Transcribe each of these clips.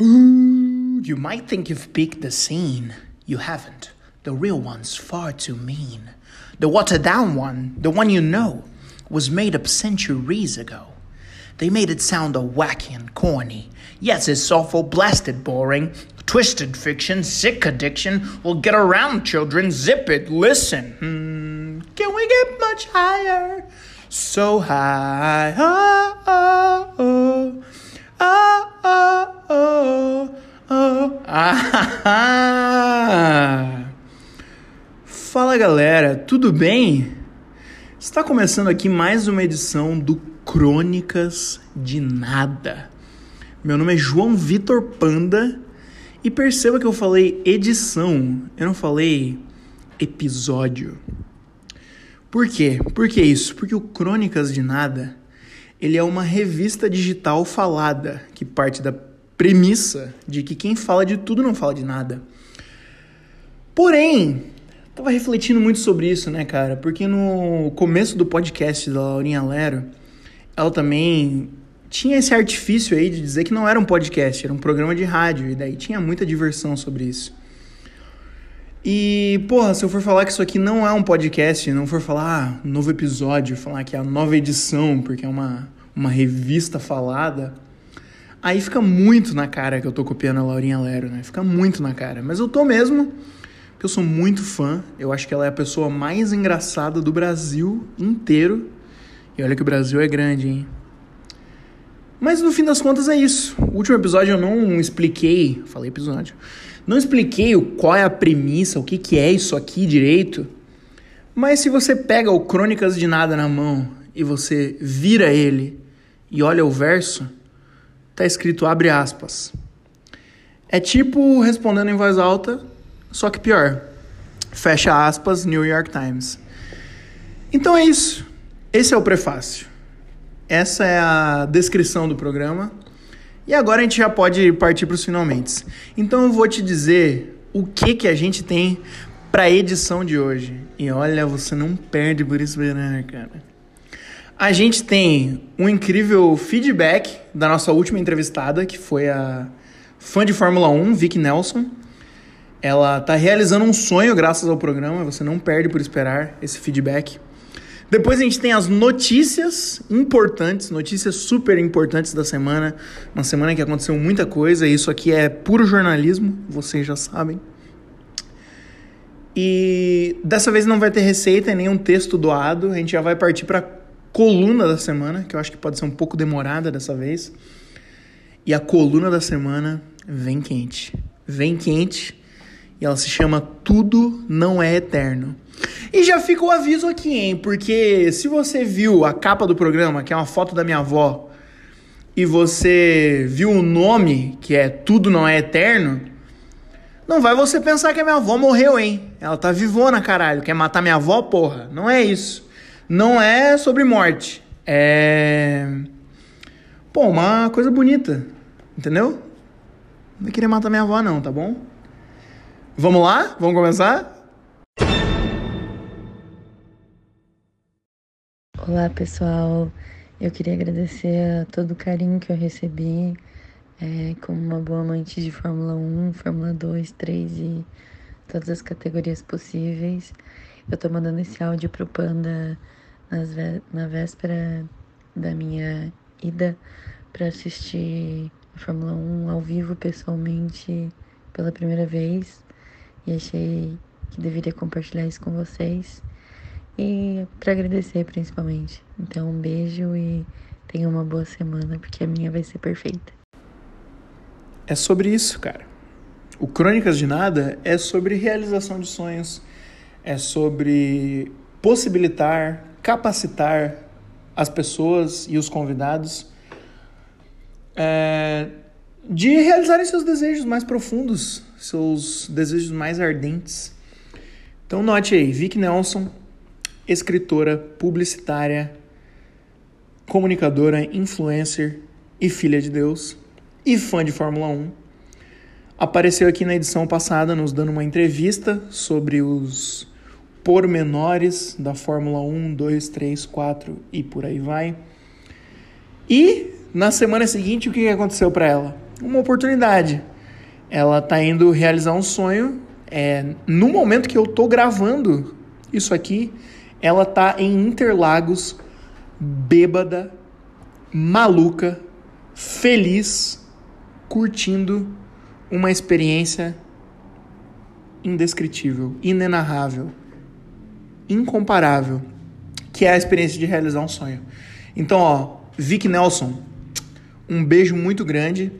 Ooh, you might think you've peaked the scene. You haven't. The real one's far too mean. The watered down one, the one you know, was made up centuries ago. They made it sound all wacky and corny. Yes, it's awful blasted boring. Twisted fiction, sick addiction. Well, get around, children. Zip it. Listen. Hmm. Can we get much higher? So high. Oh, oh, oh. Oh, oh, oh. Ah, Fala galera, tudo bem? Está começando aqui mais uma edição do Crônicas de Nada. Meu nome é João Vitor Panda e perceba que eu falei edição, eu não falei episódio. Por quê? Por que isso? Porque o Crônicas de Nada ele é uma revista digital falada que parte da premissa de que quem fala de tudo não fala de nada. Porém, tava refletindo muito sobre isso, né, cara? Porque no começo do podcast da Laurinha Lero, ela também tinha esse artifício aí de dizer que não era um podcast, era um programa de rádio, e daí tinha muita diversão sobre isso. E, porra, se eu for falar que isso aqui não é um podcast, não for falar ah, novo episódio, falar que é a nova edição, porque é uma, uma revista falada, aí fica muito na cara que eu tô copiando a Laurinha Lero, né? Fica muito na cara. Mas eu tô mesmo, porque eu sou muito fã. Eu acho que ela é a pessoa mais engraçada do Brasil inteiro. E olha que o Brasil é grande, hein? Mas no fim das contas é isso. O último episódio eu não expliquei, falei episódio, não expliquei qual é a premissa, o que, que é isso aqui direito. Mas se você pega o Crônicas de Nada na mão e você vira ele e olha o verso, tá escrito abre aspas. É tipo respondendo em voz alta, só que pior. Fecha aspas, New York Times. Então é isso. Esse é o prefácio. Essa é a descrição do programa. E agora a gente já pode partir para os finalmente. Então eu vou te dizer o que que a gente tem para a edição de hoje. E olha, você não perde por esperar, cara. A gente tem um incrível feedback da nossa última entrevistada, que foi a fã de Fórmula 1, Vicky Nelson. Ela está realizando um sonho graças ao programa, você não perde por esperar esse feedback. Depois a gente tem as notícias importantes, notícias super importantes da semana. Uma semana que aconteceu muita coisa, e isso aqui é puro jornalismo, vocês já sabem. E dessa vez não vai ter receita e nenhum texto doado, a gente já vai partir para coluna da semana, que eu acho que pode ser um pouco demorada dessa vez. E a coluna da semana vem quente. Vem quente e ela se chama Tudo Não É Eterno. E já fica o aviso aqui, hein? Porque se você viu a capa do programa, que é uma foto da minha avó, e você viu o nome, que é Tudo Não É Eterno, não vai você pensar que a minha avó morreu, hein? Ela tá vivona, caralho. Quer matar minha avó, porra? Não é isso. Não é sobre morte. É. Pô, uma coisa bonita. Entendeu? Não querer matar minha avó, não, tá bom? Vamos lá? Vamos começar? Olá pessoal, eu queria agradecer a todo o carinho que eu recebi é, como uma boa amante de Fórmula 1, Fórmula 2, 3 e todas as categorias possíveis. Eu tô mandando esse áudio pro Panda nas, na véspera da minha ida para assistir a Fórmula 1 ao vivo pessoalmente pela primeira vez. E achei que deveria compartilhar isso com vocês e para agradecer principalmente. Então, um beijo e tenha uma boa semana, porque a minha vai ser perfeita. É sobre isso, cara. O Crônicas de Nada é sobre realização de sonhos, é sobre possibilitar, capacitar as pessoas e os convidados é, de realizarem seus desejos mais profundos, seus desejos mais ardentes. Então note aí, Vic Nelson, escritora, publicitária, comunicadora, influencer e filha de Deus e fã de Fórmula 1. Apareceu aqui na edição passada nos dando uma entrevista sobre os pormenores da Fórmula 1, 2, 3, 4 e por aí vai. E na semana seguinte, o que aconteceu para ela? uma oportunidade. Ela tá indo realizar um sonho. É, no momento que eu tô gravando isso aqui, ela tá em Interlagos, bêbada, maluca, feliz, curtindo uma experiência indescritível, inenarrável, incomparável, que é a experiência de realizar um sonho. Então, ó, Vic Nelson, um beijo muito grande.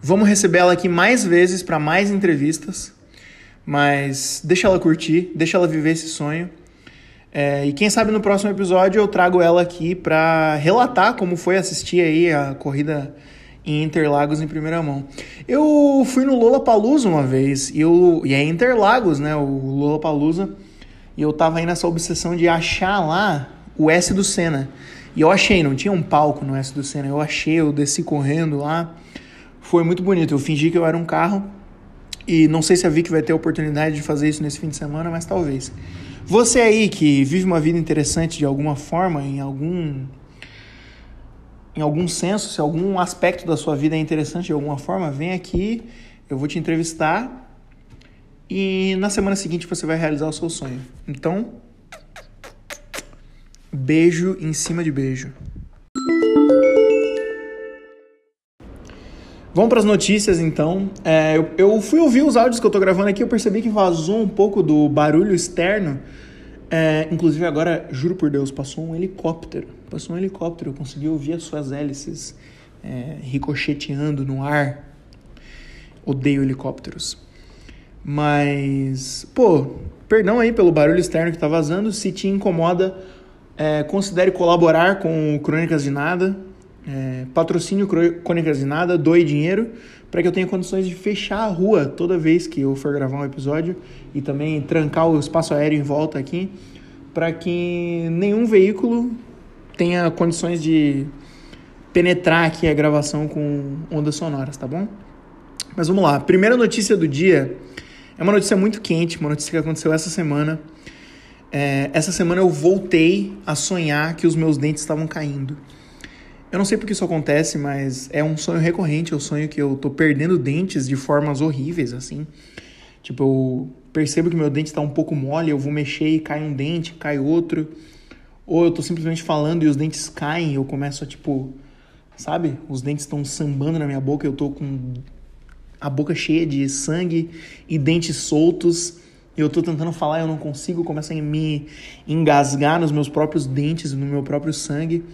Vamos receber ela aqui mais vezes para mais entrevistas, mas deixa ela curtir, deixa ela viver esse sonho. É, e quem sabe no próximo episódio eu trago ela aqui para relatar como foi assistir aí a corrida em Interlagos em primeira mão. Eu fui no Lola Palusa uma vez e, eu, e é Interlagos, né? O Lola Palusa. E eu tava aí nessa obsessão de achar lá o S do Senna. E eu achei, não tinha um palco no S do Senna. Eu achei, eu desci correndo lá. Foi muito bonito. Eu fingi que eu era um carro. E não sei se a Vicky vai ter a oportunidade de fazer isso nesse fim de semana, mas talvez. Você aí que vive uma vida interessante de alguma forma, em algum em algum senso, se algum aspecto da sua vida é interessante de alguma forma, vem aqui, eu vou te entrevistar e na semana seguinte você vai realizar o seu sonho. Então, beijo em cima de beijo. Vamos para as notícias então. É, eu, eu, fui ouvir os áudios que eu estou gravando aqui, eu percebi que vazou um pouco do barulho externo. É, inclusive agora, juro por Deus, passou um helicóptero. Passou um helicóptero, eu consegui ouvir as suas hélices é, ricocheteando no ar. Odeio helicópteros. Mas, pô, perdão aí pelo barulho externo que está vazando. Se te incomoda, é, considere colaborar com Crônicas de Nada é, patrocínio Crônicas de Nada, doe dinheiro para que eu tenha condições de fechar a rua toda vez que eu for gravar um episódio e também trancar o espaço aéreo em volta aqui para que nenhum veículo tenha condições de penetrar aqui a gravação com ondas sonoras, tá bom? Mas vamos lá. Primeira notícia do dia é uma notícia muito quente, uma notícia que aconteceu essa semana. É, essa semana eu voltei a sonhar que os meus dentes estavam caindo. Eu não sei porque isso acontece, mas é um sonho recorrente. Eu sonho que eu tô perdendo dentes de formas horríveis, assim. Tipo, eu percebo que meu dente está um pouco mole, eu vou mexer e cai um dente, cai outro. Ou eu tô simplesmente falando e os dentes caem, eu começo a, tipo, sabe? Os dentes estão sambando na minha boca, eu tô com a boca cheia de sangue e dentes soltos. Eu tô tentando falar, eu não consigo, começa a me engasgar nos meus próprios dentes, no meu próprio sangue.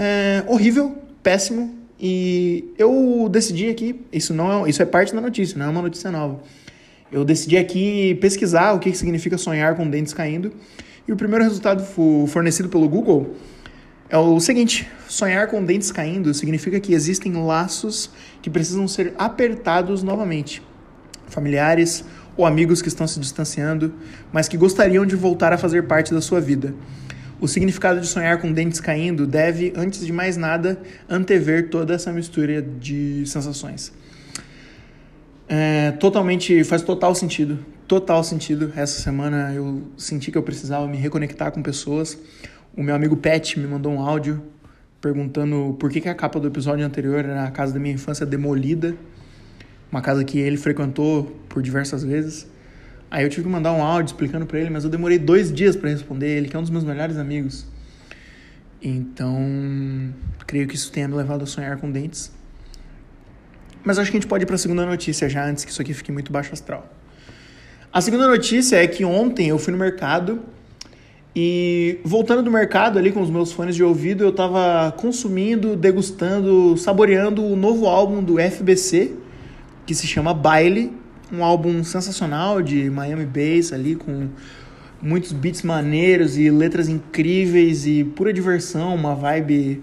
É horrível, péssimo. E eu decidi aqui, isso não é, isso é parte da notícia, não é uma notícia nova. Eu decidi aqui pesquisar o que significa sonhar com dentes caindo. E o primeiro resultado fornecido pelo Google é o seguinte: sonhar com dentes caindo significa que existem laços que precisam ser apertados novamente. Familiares ou amigos que estão se distanciando, mas que gostariam de voltar a fazer parte da sua vida. O significado de sonhar com dentes caindo deve, antes de mais nada, antever toda essa mistura de sensações. É, totalmente, faz total sentido, total sentido. Essa semana eu senti que eu precisava me reconectar com pessoas. O meu amigo Pet me mandou um áudio perguntando por que, que a capa do episódio anterior era a casa da minha infância demolida, uma casa que ele frequentou por diversas vezes. Aí eu tive que mandar um áudio explicando para ele, mas eu demorei dois dias para responder ele, que é um dos meus melhores amigos. Então, creio que isso tenha me levado a sonhar com dentes. Mas acho que a gente pode ir para a segunda notícia já, antes que isso aqui fique muito baixo astral. A segunda notícia é que ontem eu fui no mercado e voltando do mercado ali com os meus fones de ouvido, eu estava consumindo, degustando, saboreando o novo álbum do FBC, que se chama Baile, um álbum sensacional de Miami Bass ali com muitos beats maneiros e letras incríveis e pura diversão, uma vibe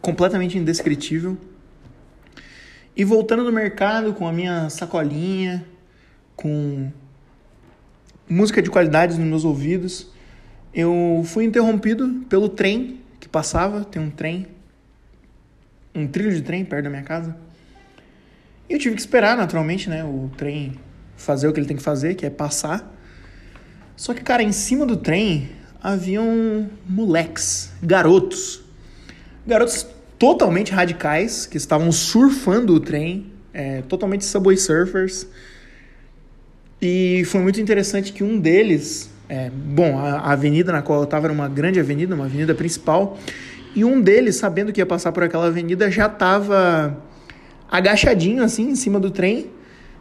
completamente indescritível. E voltando no mercado com a minha sacolinha, com música de qualidade nos meus ouvidos, eu fui interrompido pelo trem que passava, tem um trem, um trilho de trem perto da minha casa. E eu tive que esperar, naturalmente, né, o trem fazer o que ele tem que fazer, que é passar. Só que, cara, em cima do trem haviam moleques, garotos. Garotos totalmente radicais que estavam surfando o trem é, totalmente Subway Surfers. E foi muito interessante que um deles, é, bom, a, avenida na qual eu estava era uma grande avenida, uma avenida principal, e um deles, sabendo que ia passar por aquela avenida, já estava agachadinho assim em cima do trem,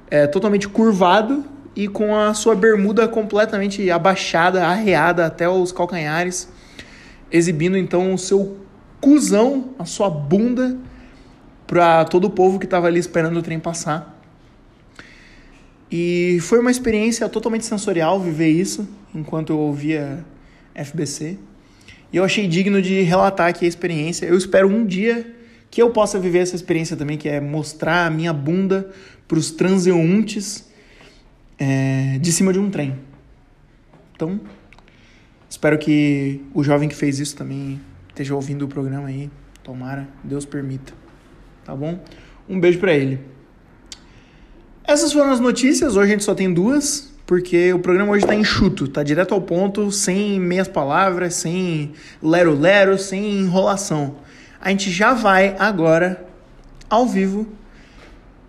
é, totalmente curvado e com a sua bermuda completamente abaixada, arreada até os calcanhares, exibindo então o seu cuzão, a sua bunda para todo o povo que estava ali esperando o trem passar. E foi uma experiência totalmente sensorial viver isso enquanto eu ouvia FBC. E eu achei digno de relatar aqui a experiência. Eu espero um dia que eu possa viver essa experiência também, que é mostrar a minha bunda para os transeuntes é, de cima de um trem. Então, espero que o jovem que fez isso também esteja ouvindo o programa aí. Tomara, Deus permita. Tá bom? Um beijo para ele. Essas foram as notícias. Hoje a gente só tem duas, porque o programa hoje está enxuto, tá direto ao ponto, sem meias palavras, sem lero-lero, sem enrolação. A gente já vai agora ao vivo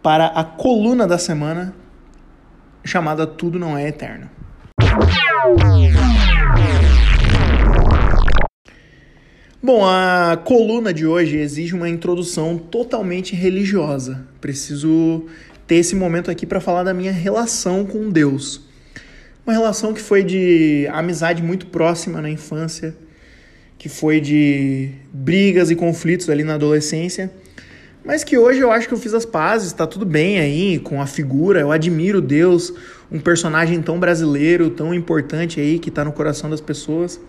para a coluna da semana chamada Tudo Não É Eterno. Bom, a coluna de hoje exige uma introdução totalmente religiosa. Preciso ter esse momento aqui para falar da minha relação com Deus. Uma relação que foi de amizade muito próxima na infância, que foi de brigas e conflitos ali na adolescência, mas que hoje eu acho que eu fiz as pazes, está tudo bem aí com a figura, eu admiro Deus, um personagem tão brasileiro, tão importante aí, que está no coração das pessoas.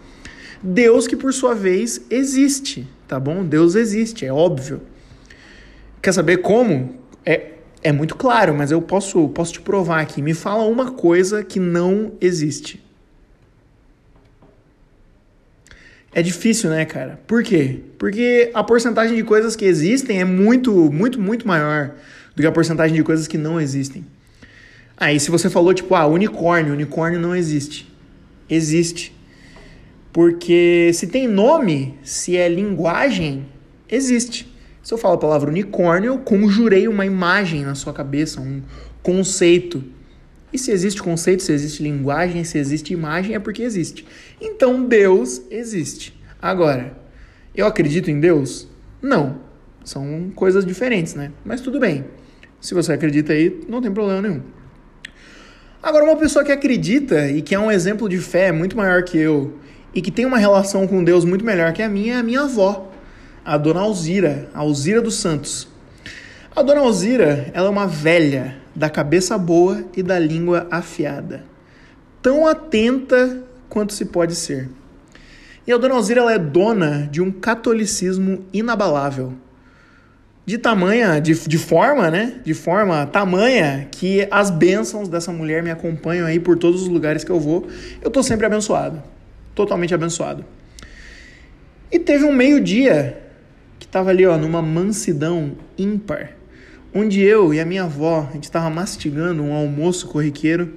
Deus que por sua vez existe, tá bom? Deus existe, é óbvio. Quer saber como? É é muito claro, mas eu posso, posso te provar aqui. Me fala uma coisa que não existe. É difícil, né, cara? Por quê? Porque a porcentagem de coisas que existem é muito, muito, muito maior do que a porcentagem de coisas que não existem. Aí, se você falou, tipo, ah, unicórnio, unicórnio não existe. Existe. Porque se tem nome, se é linguagem, existe. Se eu falo a palavra unicórnio, eu conjurei uma imagem na sua cabeça, um conceito. E se existe conceito, se existe linguagem, se existe imagem, é porque existe. Então Deus existe. Agora, eu acredito em Deus? Não. São coisas diferentes, né? Mas tudo bem. Se você acredita aí, não tem problema nenhum. Agora, uma pessoa que acredita e que é um exemplo de fé muito maior que eu e que tem uma relação com Deus muito melhor que a minha é a minha avó a dona Alzira, a Alzira dos Santos. A dona Alzira, ela é uma velha da cabeça boa e da língua afiada, tão atenta quanto se pode ser. E a dona Alzira ela é dona de um catolicismo inabalável. De tamanha, de, de forma, né? De forma tamanha que as bênçãos dessa mulher me acompanham aí por todos os lugares que eu vou. Eu tô sempre abençoado. Totalmente abençoado. E teve um meio-dia que estava ali, ó, numa mansidão ímpar, onde eu e a minha avó, a gente estava mastigando um almoço corriqueiro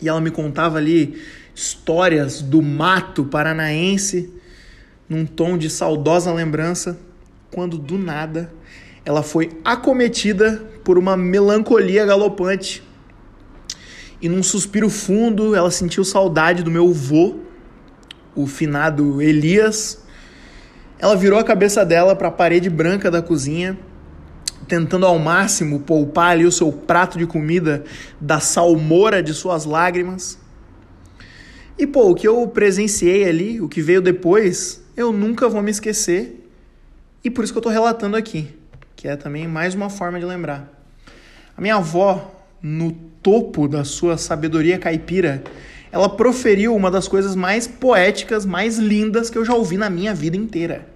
e ela me contava ali histórias do mato paranaense num tom de saudosa lembrança, quando do nada ela foi acometida por uma melancolia galopante. E num suspiro fundo, ela sentiu saudade do meu vô, o finado Elias, ela virou a cabeça dela para a parede branca da cozinha, tentando ao máximo poupar ali o seu prato de comida da salmoura de suas lágrimas. E pô, o que eu presenciei ali, o que veio depois, eu nunca vou me esquecer. E por isso que eu estou relatando aqui, que é também mais uma forma de lembrar. A minha avó, no topo da sua sabedoria caipira, ela proferiu uma das coisas mais poéticas, mais lindas que eu já ouvi na minha vida inteira.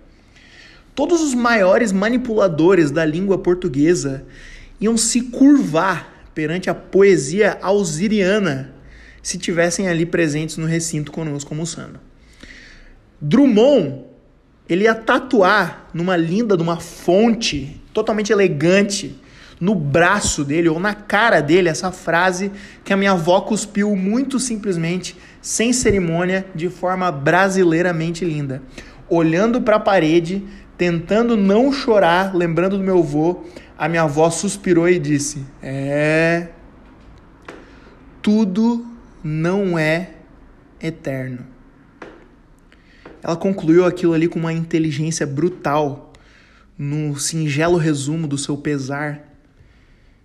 Todos os maiores manipuladores da língua portuguesa iam se curvar perante a poesia ausiriana se tivessem ali presentes no recinto conosco almoçando. Drummond, ele ia tatuar numa linda, numa fonte totalmente elegante, no braço dele ou na cara dele essa frase que a minha avó cuspiu muito simplesmente, sem cerimônia, de forma brasileiramente linda. Olhando para a parede, tentando não chorar, lembrando do meu avô, a minha avó suspirou e disse: É. Tudo não é eterno. Ela concluiu aquilo ali com uma inteligência brutal, no singelo resumo do seu pesar.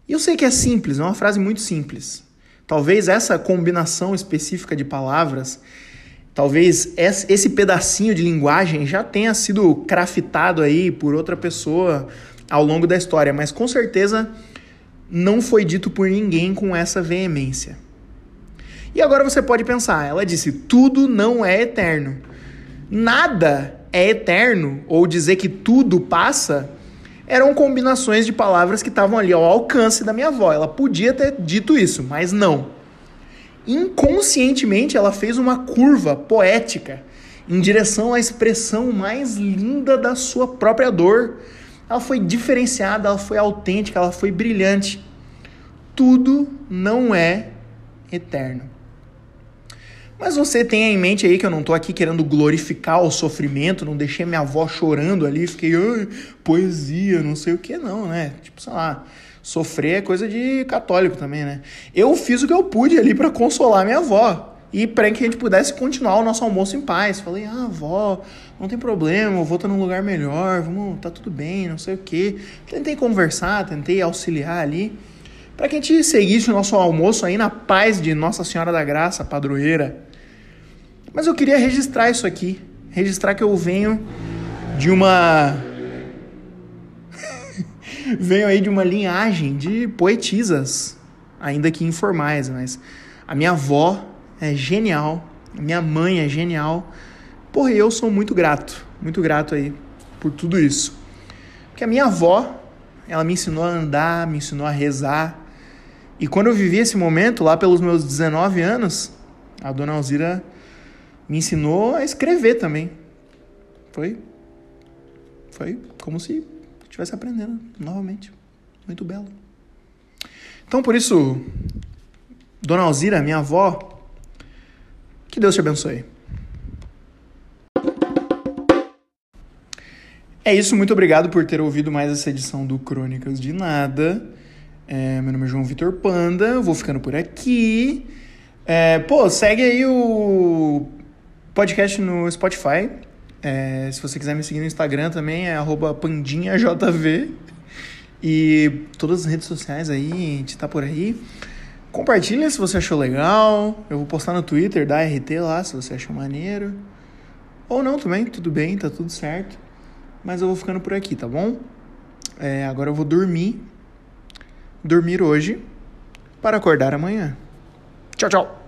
E eu sei que é simples, é uma frase muito simples. Talvez essa combinação específica de palavras, talvez esse pedacinho de linguagem já tenha sido craftado aí por outra pessoa ao longo da história, mas com certeza não foi dito por ninguém com essa veemência. E agora você pode pensar, ela disse: tudo não é eterno. Nada é eterno, ou dizer que tudo passa, eram combinações de palavras que estavam ali ao alcance da minha avó. Ela podia ter dito isso, mas não. Inconscientemente, ela fez uma curva poética em direção à expressão mais linda da sua própria dor. Ela foi diferenciada, ela foi autêntica, ela foi brilhante. Tudo não é eterno. Mas você tenha em mente aí que eu não tô aqui querendo glorificar o sofrimento, não deixei minha avó chorando ali, fiquei, poesia, não sei o que, não, né? Tipo, sei lá, sofrer é coisa de católico também, né? Eu fiz o que eu pude ali para consolar minha avó e para que a gente pudesse continuar o nosso almoço em paz. Falei, ah, avó, não tem problema, eu vou estar num lugar melhor, vamos, tá tudo bem, não sei o que. Tentei conversar, tentei auxiliar ali para que a gente seguisse o nosso almoço aí na paz de Nossa Senhora da Graça, padroeira. Mas eu queria registrar isso aqui. Registrar que eu venho de uma. Venho aí de uma linhagem de poetisas, ainda que informais, mas a minha avó é genial, a minha mãe é genial. Porra, eu sou muito grato, muito grato aí por tudo isso. Porque a minha avó, ela me ensinou a andar, me ensinou a rezar. E quando eu vivi esse momento, lá pelos meus 19 anos, a dona Alzira me ensinou a escrever também. Foi foi como se estivesse aprendendo novamente. Muito belo. Então, por isso, Dona Alzira, minha avó, que Deus te abençoe. É isso, muito obrigado por ter ouvido mais essa edição do Crônicas de Nada. É, meu nome é João Vitor Panda, vou ficando por aqui. É, pô, segue aí o podcast no Spotify. É, se você quiser me seguir no Instagram também é pandinhajv. E todas as redes sociais aí, a gente tá por aí. Compartilha se você achou legal. Eu vou postar no Twitter da RT lá se você achou maneiro. Ou não também, tudo bem, tá tudo certo. Mas eu vou ficando por aqui, tá bom? É, agora eu vou dormir. Dormir hoje para acordar amanhã. Tchau, tchau.